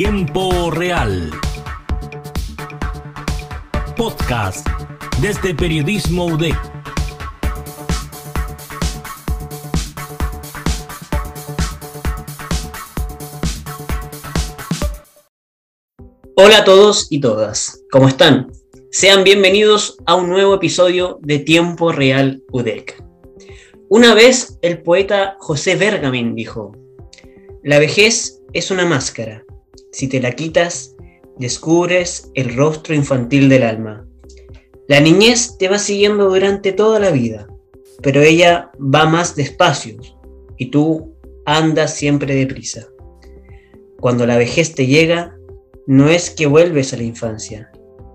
Tiempo Real. Podcast desde Periodismo UDEC. Hola a todos y todas, ¿cómo están? Sean bienvenidos a un nuevo episodio de Tiempo Real UDEC. Una vez el poeta José Bergamin dijo, la vejez es una máscara. Si te la quitas, descubres el rostro infantil del alma. La niñez te va siguiendo durante toda la vida, pero ella va más despacio y tú andas siempre deprisa. Cuando la vejez te llega, no es que vuelves a la infancia,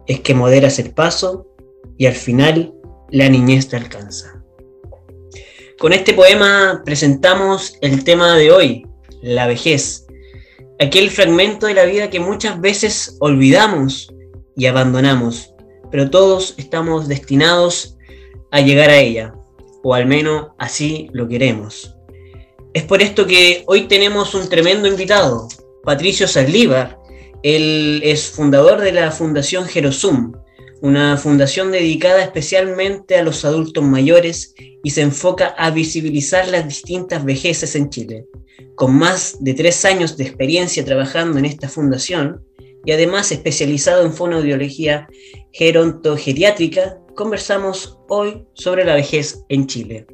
es que moderas el paso y al final la niñez te alcanza. Con este poema presentamos el tema de hoy, la vejez, aquel fragmento de la vida que muchas veces olvidamos y abandonamos, pero todos estamos destinados a llegar a ella, o al menos así lo queremos. Es por esto que hoy tenemos un tremendo invitado, Patricio Saldívar. Él es fundador de la Fundación Jerosum, una fundación dedicada especialmente a los adultos mayores y se enfoca a visibilizar las distintas vejeces en Chile. Con más de tres años de experiencia trabajando en esta fundación y además especializado en fonoaudiología gerontogeriátrica, conversamos hoy sobre la vejez en Chile.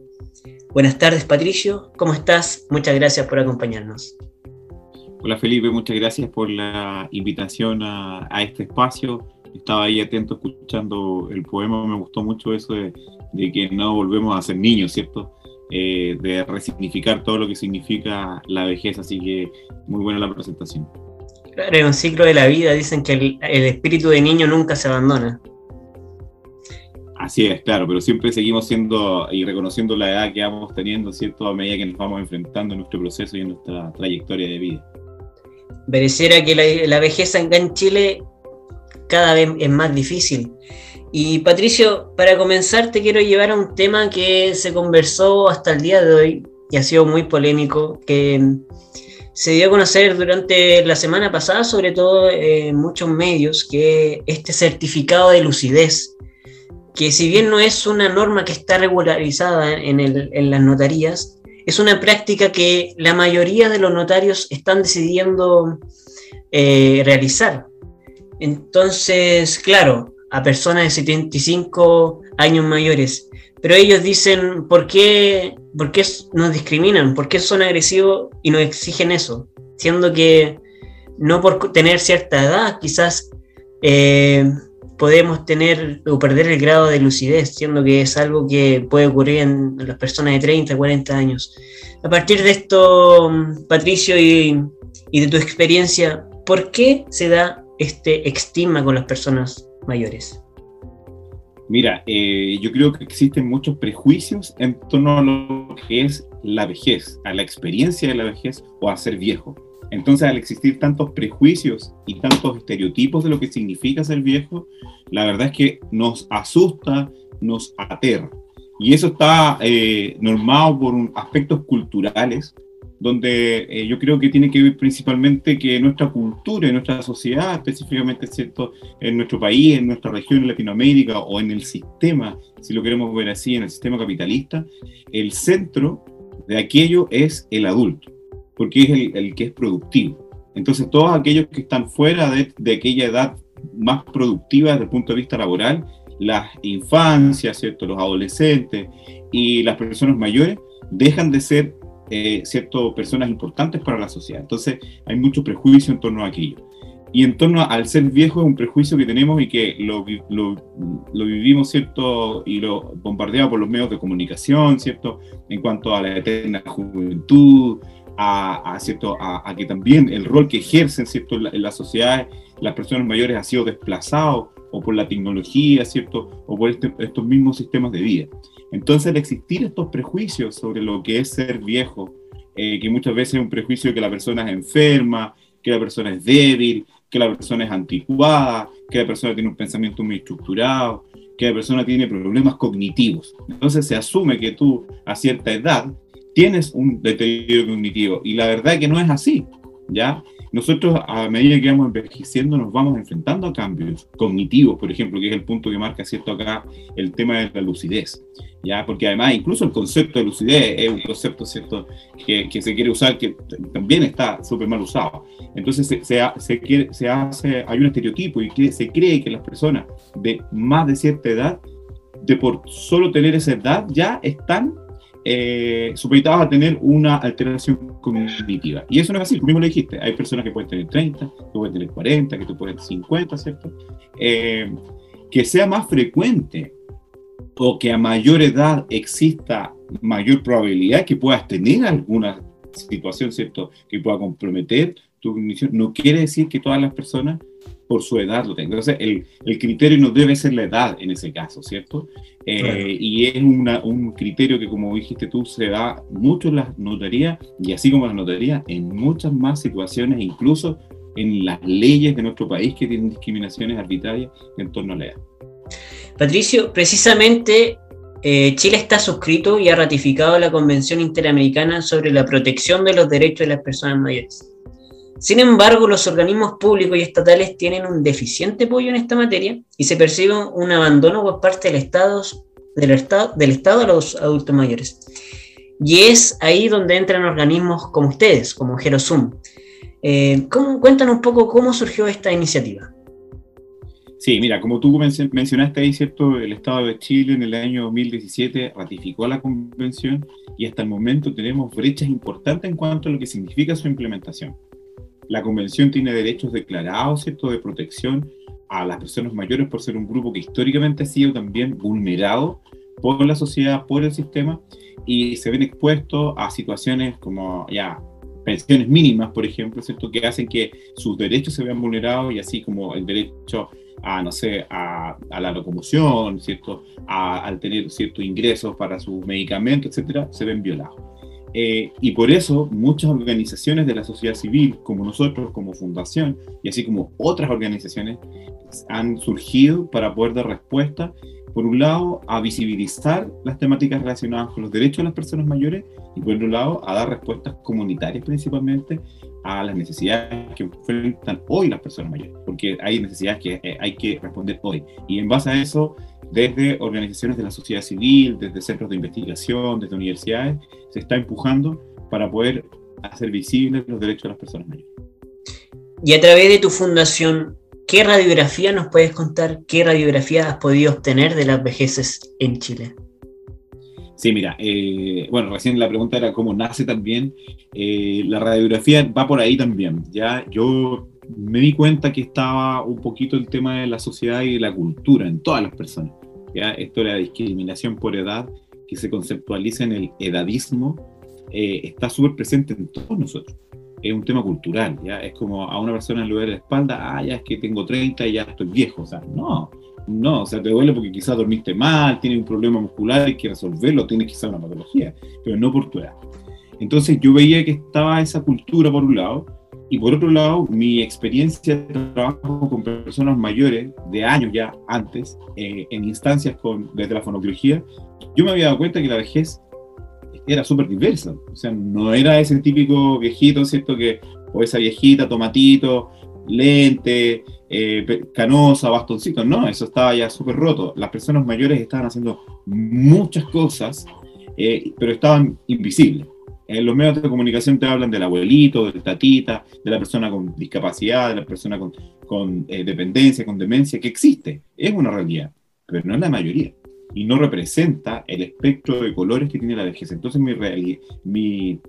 Buenas tardes Patricio, ¿cómo estás? Muchas gracias por acompañarnos. Hola Felipe, muchas gracias por la invitación a, a este espacio estaba ahí atento escuchando el poema, me gustó mucho eso de, que no volvemos a ser niños, ¿cierto? Eh, de resignificar todo lo que significa la vejez, así que muy buena la presentación. Claro, en un ciclo de la vida dicen que el, el espíritu de niño nunca se abandona. Así es, claro, pero siempre seguimos siendo y reconociendo la edad que vamos teniendo, ¿cierto? A medida que nos vamos enfrentando en nuestro proceso y en nuestra trayectoria de vida. Pareciera que la, la vejez en Chile cada vez es más difícil. Y Patricio, para comenzar te quiero llevar a un tema que se conversó hasta el día de hoy y ha sido muy polémico, que se dio a conocer durante la semana pasada, sobre todo en muchos medios, que este certificado de lucidez, que si bien no es una norma que está regularizada en, las notarías, es una práctica que la mayoría de los notarios están decidiendo eh, realizar. Entonces, claro, a personas de 75 años mayores, pero ellos dicen, ¿por qué, por qué nos discriminan? ¿Por qué son agresivos y nos exigen eso? Siendo que no por tener cierta edad, quizás eh, podemos tener o perder el grado de lucidez, siendo que es algo que puede ocurrir en las personas de 30, 40 años. A partir de esto, Patricio, y, y de tu experiencia, ¿por qué se da este estigma con las personas mayores? Mira, eh, yo creo que existen muchos prejuicios en torno a lo que es la vejez, a la experiencia de la vejez o a ser viejo. Entonces, al existir tantos prejuicios y tantos estereotipos de lo que significa ser viejo, la verdad es que nos asusta, nos aterra. Y eso está eh, normado por aspectos culturales donde eh, yo creo que tiene que ver principalmente que nuestra cultura y nuestra sociedad, específicamente ¿cierto? en nuestro país, en nuestra región, en Latinoamérica o en el sistema, si lo queremos ver así, en el sistema capitalista, el centro de aquello es el adulto, porque es el, que es productivo. Entonces todos aquellos que están fuera de, de aquella edad más productiva desde el punto de vista laboral, las infancias, ¿cierto? los adolescentes y las personas mayores, dejan de ser eh, personas importantes para la sociedad. Entonces hay mucho prejuicio en torno a aquello. Y en torno al ser viejo es un prejuicio que tenemos y que lo, vivimos, ¿cierto? Y lo bombardeado por los medios de comunicación, ¿cierto? En cuanto a la eterna juventud, a, ¿cierto? A, que también el rol que ejercen, ¿cierto? En la, en sociedad, las personas mayores ha sido desplazado o por la tecnología, ¿cierto? O por este, estos mismos sistemas de vida. Entonces, al existir estos prejuicios sobre lo que es ser viejo, eh, que muchas veces es un prejuicio que la persona es enferma, que la persona es débil, que la persona es anticuada, que la persona tiene un pensamiento muy estructurado, que la persona tiene problemas cognitivos. Entonces se asume que tú a cierta edad tienes un deterioro cognitivo y la verdad es que no es así, ¿ya? Nosotros a medida que vamos envejeciendo nos vamos enfrentando a cambios cognitivos, por ejemplo, que es el punto que marca cierto acá el tema de la lucidez, ya porque además incluso el concepto de lucidez es un concepto cierto que, se quiere usar que también está súper mal usado. Entonces se, hace, hay un estereotipo y se cree que las personas de más de cierta edad, de por solo tener esa edad ya están eh, supeditados a tener una alteración cognitiva. Y eso no es así, tú mismo lo dijiste, hay personas que pueden tener 30, que pueden tener 40, que tú puedes tener 50, ¿cierto? Eh, que sea más frecuente o que a mayor edad exista mayor probabilidad que puedas tener alguna situación, ¿cierto? Que pueda comprometer tu cognición, no quiere decir que todas las personas por su edad lo tengan. Entonces, el, el criterio no debe ser la edad en ese caso, ¿cierto? Eh, y es una, un criterio que, como dijiste tú, se da mucho en las notarías y así como las notarías, en muchas más situaciones, incluso en las leyes de nuestro país que tienen discriminaciones arbitrarias en torno a la edad. Patricio, precisamente eh, Chile está suscrito y ha ratificado la Convención Interamericana sobre la protección de los derechos de las personas mayores. Sin embargo, los organismos públicos y estatales tienen un deficiente apoyo en esta materia y se percibe un abandono por parte del Estado, del Estado, del Estado a los adultos mayores. Y es ahí donde entran organismos como ustedes, como Gerosum. Eh, ¿cómo, cuéntanos un poco cómo surgió esta iniciativa. Sí, mira, como tú mencionaste ahí, ¿cierto? El Estado de Chile en el año 2017 ratificó la convención y hasta el momento tenemos brechas importantes en cuanto a lo que significa su implementación. La convención tiene derechos declarados, ¿cierto?, de protección a las personas mayores por ser un grupo que históricamente ha sido también vulnerado por la sociedad, por el sistema, y se ven expuestos a situaciones como ya pensiones mínimas, por ejemplo, ¿cierto? que hacen que sus derechos se vean vulnerados y así como el derecho a, no sé, a, la locomoción, ¿cierto? Al tener ciertos ingresos para sus medicamentos, etcétera, se ven violados. Eh, y por eso muchas organizaciones de la sociedad civil, como nosotros, como fundación, y así como otras organizaciones, han surgido para poder dar respuesta, por un lado, a visibilizar las temáticas relacionadas con los derechos de las personas mayores, y por otro lado, a dar respuestas comunitarias principalmente a las necesidades que enfrentan hoy las personas mayores, porque hay necesidades que eh, hay que responder hoy. Y en base a eso, desde organizaciones de la sociedad civil, desde centros de investigación, desde universidades, se está empujando para poder hacer visibles los derechos de las personas mayores. Y a través de tu fundación, ¿qué radiografía nos puedes contar? ¿Qué radiografía has podido obtener de las vejeces en Chile? Sí, mira, eh, bueno, recién la pregunta era cómo nace también. Eh, la radiografía va por ahí también. Ya yo me di cuenta que estaba un poquito el tema de la sociedad y de la cultura en todas las personas. ¿Ya? Esto de la discriminación por edad, que se conceptualiza en el edadismo, eh, está súper presente en todos nosotros. Es un tema cultural, ¿ya? Es como a una persona le duele la espalda, ah, ya es que tengo 30 y ya estoy viejo. O sea, no, no, o sea, te duele porque quizás dormiste mal, tienes un problema muscular, hay que resolverlo, tienes quizás una patología, pero no por tu edad. Entonces yo veía que estaba esa cultura por un lado, y por otro lado, mi experiencia de trabajo con personas mayores, de años ya antes, eh, en instancias con, desde la fonobiología, yo me había dado cuenta que la vejez era súper diversa. O sea, no era ese típico viejito, ¿cierto? Que, o esa viejita, tomatito, lente, eh, canosa, bastoncito. No, eso estaba ya súper roto. Las personas mayores estaban haciendo muchas cosas, eh, pero estaban invisibles. En los medios de comunicación te hablan del abuelito, del tatita, de la persona con discapacidad, de la persona con, eh, dependencia, con demencia, que existe, es una realidad, pero no es la mayoría. Y no representa el espectro de colores que tiene la vejez. Entonces mi,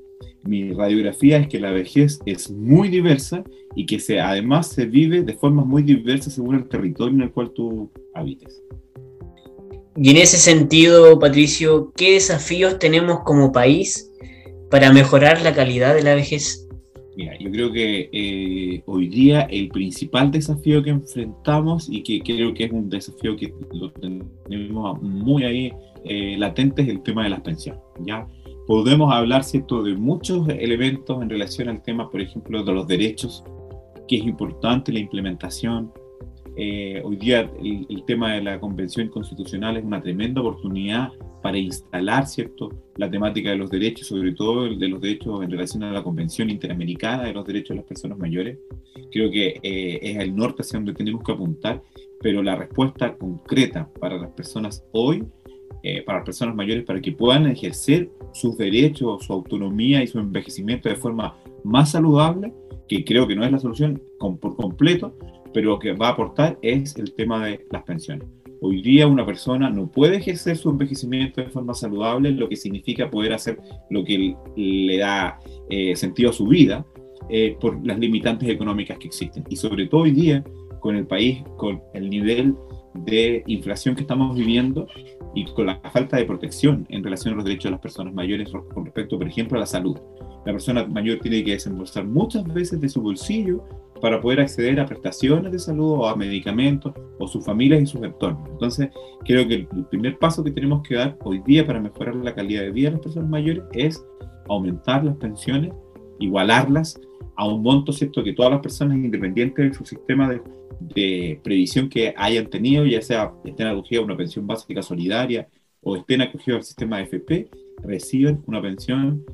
radiografía es que la vejez es muy diversa y que además se vive de formas muy diversas según el territorio en el cual tú habites. Y en ese sentido, Patricio, ¿qué desafíos tenemos como país para mejorar la calidad de la vejez? Mira, yo creo que eh, hoy día el principal desafío que enfrentamos y que creo que es un desafío que lo tenemos muy ahí eh, latente es el tema de las pensiones. ¿ya? Podemos hablar ¿cierto? de muchos elementos en relación al tema, por ejemplo, de los derechos, que es importante la implementación. Eh, hoy día el, tema de la Convención Constitucional es una tremenda oportunidad para instalar, ¿cierto?, la temática de los derechos, sobre todo de los derechos en relación a la Convención Interamericana de los Derechos de las Personas Mayores. Creo que eh, es el norte hacia donde tenemos que apuntar, pero la respuesta concreta para las personas hoy, eh, para las personas mayores, para que puedan ejercer sus derechos, su autonomía y su envejecimiento de forma más saludable, que creo que no es la solución por completo, pero lo que va a aportar es el tema de las pensiones. Hoy día una persona no puede ejercer su envejecimiento de forma saludable, lo que significa poder hacer lo que le da eh, sentido a su vida eh, por las limitantes económicas que existen. Y sobre todo hoy día, con el país, con el nivel de inflación que estamos viviendo y con la falta de protección en relación a los derechos de las personas mayores con respecto, por ejemplo, a la salud. La persona mayor tiene que desembolsar muchas veces de su bolsillo para poder acceder a prestaciones de salud o a medicamentos o sus familias y sus entornos. Entonces, creo que el primer paso que tenemos que dar hoy día para mejorar la calidad de vida de las personas mayores es aumentar las pensiones, igualarlas a un monto, ¿cierto? Que todas las personas, independientes de su sistema de, previsión que hayan tenido, ya sea estén acogidos a una pensión básica solidaria o estén acogidos al sistema de FP, reciben una pensión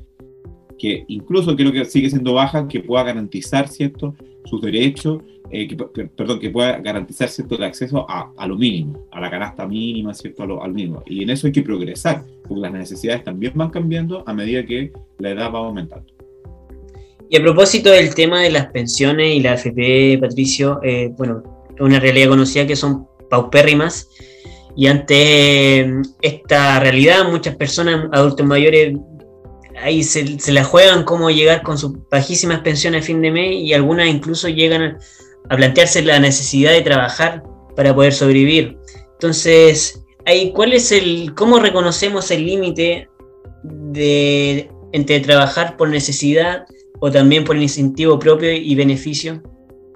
que incluso creo que sigue siendo baja, que pueda garantizar, ¿cierto?, sus derechos, eh, perdón, que pueda garantizar cierto el acceso a, lo mínimo, a la canasta mínima, cierto, a lo, al mínimo. Y en eso hay que progresar, porque las necesidades también van cambiando a medida que la edad va aumentando. Y a propósito del tema de las pensiones y la AFP, Patricio, eh, bueno, una realidad conocida que son paupérrimas. Y ante esta realidad, muchas personas, adultos mayores, ahí se, se, la juegan cómo llegar con sus bajísimas pensiones a fin de mes y algunas incluso llegan a, plantearse la necesidad de trabajar para poder sobrevivir. Entonces, ahí, ¿cuál es el, cómo reconocemos el límite de entre trabajar por necesidad o también por incentivo propio y beneficio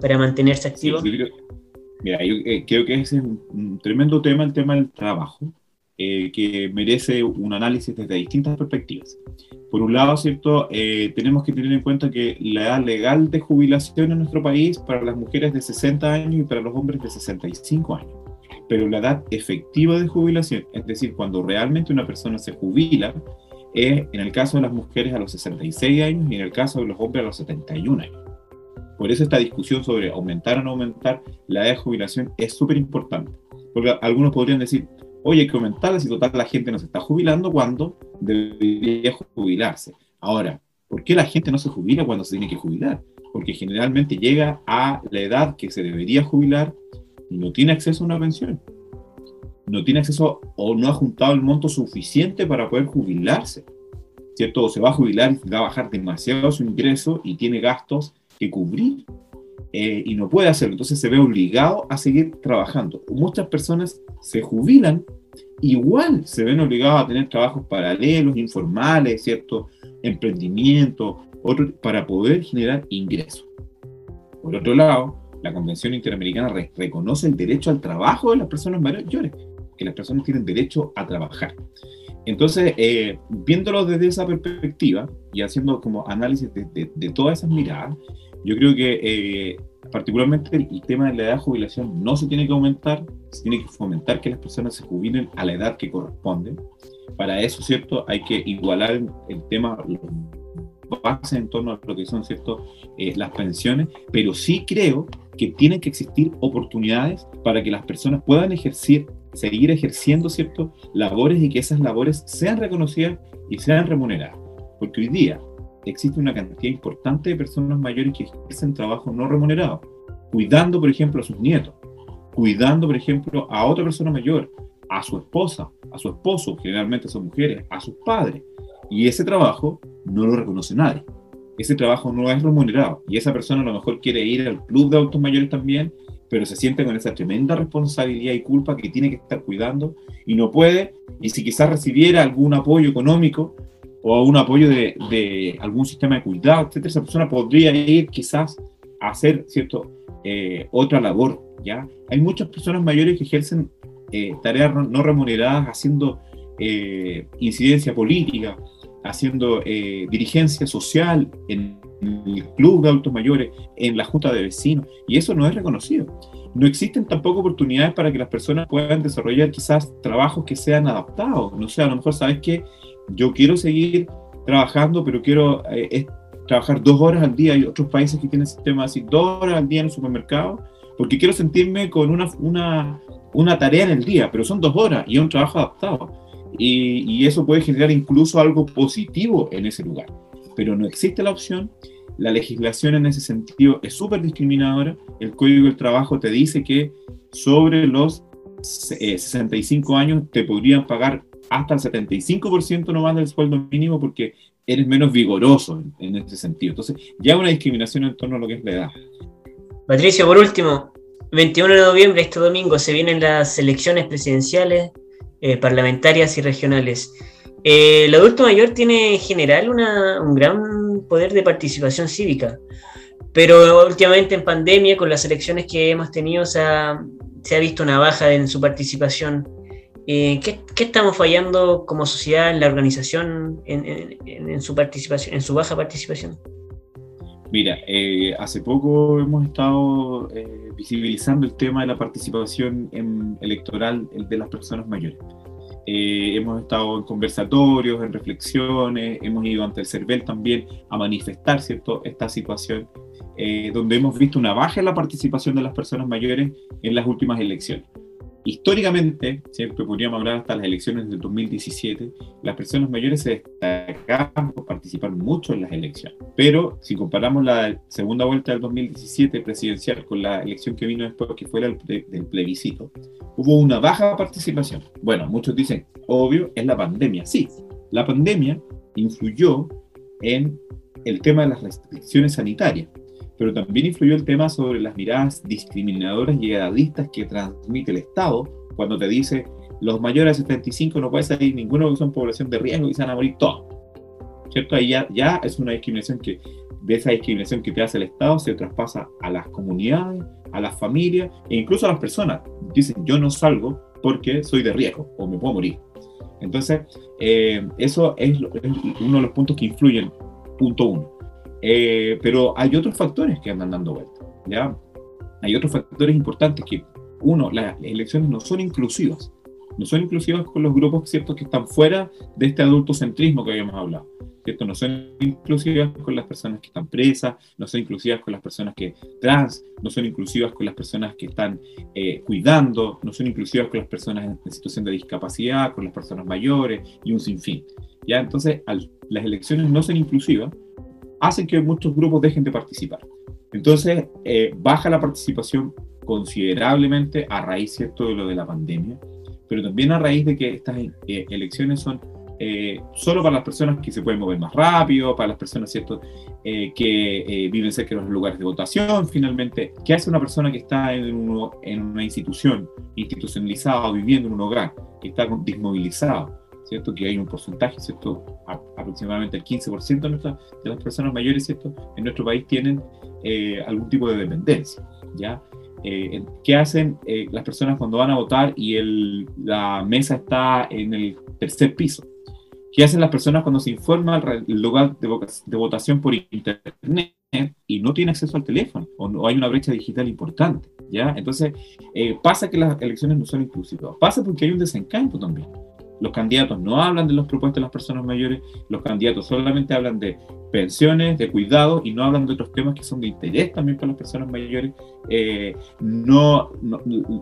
para mantenerse activo? mira, yo eh, creo que ese es un tremendo tema, el tema del trabajo. Eh, que merece un análisis desde distintas perspectivas. Por un lado, ¿cierto? Eh, tenemos que tener en cuenta que la edad legal de jubilación en nuestro país para las mujeres es de 60 años y para los hombres de 65 años. Pero la edad efectiva de jubilación, es decir, cuando realmente una persona se jubila, es en el caso de las mujeres a los 66 años y en el caso de los hombres a los 71 años. Por eso esta discusión sobre aumentar o no aumentar la edad de jubilación es súper importante. Porque algunos podrían decir, oye, hay que aumentarla si total la gente no se está jubilando cuando debería jubilarse. Ahora, ¿por qué la gente no se jubila cuando se tiene que jubilar? Porque generalmente llega a la edad que se debería jubilar y no tiene acceso a una pensión. No tiene acceso o no ha juntado el monto suficiente para poder jubilarse. ¿Cierto? O se va a jubilar y va a bajar demasiado su ingreso y tiene gastos que cubrir. Eh, y no puede hacerlo, entonces se ve obligado a seguir trabajando. Muchas personas se jubilan, igual se ven obligados a tener trabajos paralelos, informales, ¿cierto? Emprendimiento, otro, para poder generar ingresos. Por otro lado, la Convención Interamericana reconoce el derecho al trabajo de las personas mayores, que las personas tienen derecho a trabajar. Entonces, eh, viéndolo desde esa perspectiva y haciendo como análisis de, de todas esas miradas, yo creo que eh, particularmente el, tema de la edad de jubilación no se tiene que aumentar, se tiene que fomentar que las personas se jubilen a la edad que corresponde. Para eso, ¿cierto? Hay que igualar el, tema, base en torno a lo que son, ¿cierto? Eh, las pensiones, pero sí creo que tienen que existir oportunidades para que las personas puedan ejercer, seguir ejerciendo, ¿cierto? Labores y que esas labores sean reconocidas y sean remuneradas. Porque hoy día, existe una cantidad importante de personas mayores que ejercen trabajo no remunerado, cuidando, por ejemplo, a sus nietos, cuidando, por ejemplo, a otra persona mayor, a su esposa, a su esposo, generalmente son mujeres, a sus padres. Y ese trabajo no lo reconoce nadie. Ese trabajo no es remunerado. Y esa persona a lo mejor quiere ir al club de autos mayores también, pero se siente con esa tremenda responsabilidad y culpa que tiene que estar cuidando y no puede. Y si quizás recibiera algún apoyo económico, o un apoyo de, algún sistema de cuidado, etcétera, esa persona podría ir quizás a hacer cierto, eh, otra labor. ¿ya? Hay muchas personas mayores que ejercen eh, tareas no remuneradas haciendo eh, incidencia política, haciendo dirigencia social en el club de adultos mayores, en la junta de vecinos, y eso no es reconocido. No existen tampoco oportunidades para que las personas puedan desarrollar quizás trabajos que sean adaptados. No sé, a lo mejor sabes que yo quiero seguir trabajando, pero quiero eh, trabajar dos horas al día. Hay otros países que tienen sistemas así, dos horas al día en el supermercado, porque quiero sentirme con una, una, una tarea en el día, pero son dos horas y es un trabajo adaptado. Y, y eso puede generar incluso algo positivo en ese lugar. Pero no existe la opción la legislación en ese sentido es súper discriminadora. El Código del Trabajo te dice que sobre los 65 eh, años te podrían pagar hasta el 75% no más del sueldo mínimo porque eres menos vigoroso en, ese sentido. Entonces, ya una discriminación en torno a lo que es la edad. Patricio, por último, 21 de noviembre, este domingo, se vienen las elecciones presidenciales, eh, parlamentarias y regionales. Eh, el adulto mayor tiene en general un gran poder de participación cívica, pero últimamente en pandemia, con las elecciones que hemos tenido, se ha, visto una baja en su participación. Eh, ¿qué, estamos fallando como sociedad en la organización en, su participación, en su baja participación? Mira, eh, hace poco hemos estado visibilizando el tema de la participación electoral de las personas mayores. Eh, hemos estado en conversatorios, en reflexiones, hemos ido ante el CERVEL también a manifestar ¿cierto? esta situación, eh, donde hemos visto una baja en la participación de las personas mayores en las últimas elecciones. Históricamente, siempre podríamos hablar hasta las elecciones del 2017, las personas mayores se destacaban por participar mucho en las elecciones. Pero si comparamos la segunda vuelta del 2017 presidencial con la elección que vino después, que fue la del plebiscito, hubo una baja participación. Bueno, muchos dicen, obvio, es la pandemia. Sí, la pandemia influyó en el tema de las restricciones sanitarias pero también influyó el tema sobre las miradas discriminadoras y edadistas que transmite el Estado cuando te dice los mayores de 75 no puede salir ninguno que son población de riesgo y se van a morir todos. ¿Cierto? Ahí ya, ya es una discriminación que, de esa discriminación que te hace el Estado, se traspasa a las comunidades, a las familias e incluso a las personas. Dicen, yo no salgo porque soy de riesgo o me puedo morir. Entonces, eh, eso es, es, uno de los puntos que influyen, punto uno. Eh, pero hay otros factores que andan dando vuelta, ¿ya? Hay otros factores importantes que, uno, las elecciones no son inclusivas. No son inclusivas con los grupos, ¿cierto?, que están fuera de este adultocentrismo que habíamos hablado. ¿cierto? No son inclusivas con las personas que están presas, no son inclusivas con las personas que trans, no son inclusivas con las personas que están eh, cuidando, no son inclusivas con las personas en, situación de discapacidad, con las personas mayores y un sinfín. ¿ya? Entonces, las elecciones no son inclusivas, hacen que muchos grupos dejen de participar. Entonces, eh, baja la participación considerablemente a raíz ¿cierto? de lo de la pandemia, pero también a raíz de que estas eh, elecciones son eh, solo para las personas que se pueden mover más rápido, para las personas ¿cierto? que viven cerca de los lugares de votación, finalmente. ¿Qué hace una persona que está en, una institución institucionalizada viviendo en un hogar, que está desmovilizado? ¿Cierto? Que hay un porcentaje, ¿cierto? aproximadamente el 15% de, de, las personas mayores, ¿cierto? En nuestro país tienen eh, algún tipo de dependencia, ¿ya? Eh, ¿Qué hacen eh, las personas cuando van a votar y el, la mesa está en el tercer piso? ¿Qué hacen las personas cuando se informa el lugar de, de votación por internet y no tiene acceso al teléfono o no hay una brecha digital importante? ¿ya? Entonces, pasa que las elecciones no son inclusivas. Pasa porque hay un desencanto también. Los candidatos no hablan de los propuestos de las personas mayores, los candidatos solamente hablan de pensiones, de cuidado y no hablan de otros temas que son de interés también para las personas mayores. Eh, no,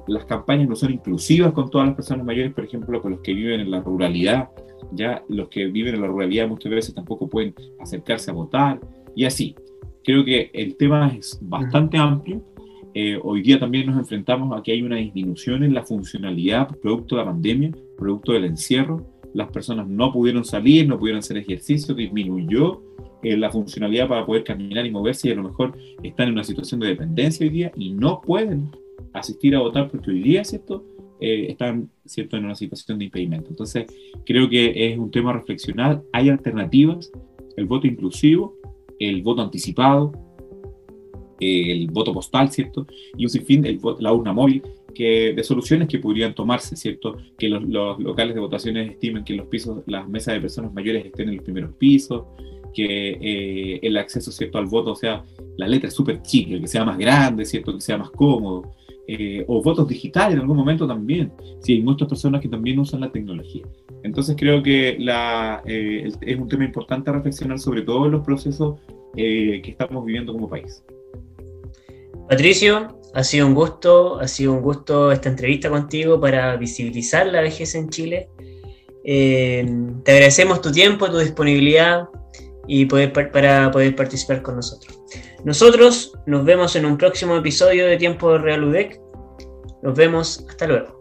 las campañas no son inclusivas con todas las personas mayores, por ejemplo, con los que viven en la ruralidad. Ya los que viven en la ruralidad muchas veces tampoco pueden acercarse a votar y así. Creo que el tema es bastante amplio. Eh, hoy día también nos enfrentamos a que hay una disminución en la funcionalidad producto de la pandemia producto del encierro, las personas no pudieron salir, no pudieron hacer ejercicio, disminuyó eh, la funcionalidad para poder caminar y moverse y a lo mejor están en una situación de dependencia hoy día y no pueden asistir a votar porque hoy día, ¿cierto? Eh, están ¿cierto? en una situación de impedimento. Entonces, creo que es un tema a reflexionar. Hay alternativas, el voto inclusivo, el voto anticipado, el voto postal, ¿cierto? Y un sinfín, el, la urna móvil, que, de soluciones que podrían tomarse, ¿cierto? Que los, locales de votaciones estimen que los pisos, las mesas de personas mayores estén en los primeros pisos, que eh, el acceso ¿cierto? al voto sea la letra es súper chica, que sea más grande, ¿cierto? que sea más cómodo, eh, o votos digitales en algún momento también. Sí, hay muchas personas que también usan la tecnología. Entonces creo que la, eh, es un tema importante reflexionar sobre todos los procesos que estamos viviendo como país. Patricio, ha sido un gusto, ha sido un gusto esta entrevista contigo para visibilizar la vejez en Chile. te agradecemos tu tiempo, tu disponibilidad y para poder participar con nosotros. Nosotros nos vemos en un próximo episodio de Tiempo Real UDEC. Nos vemos, hasta luego.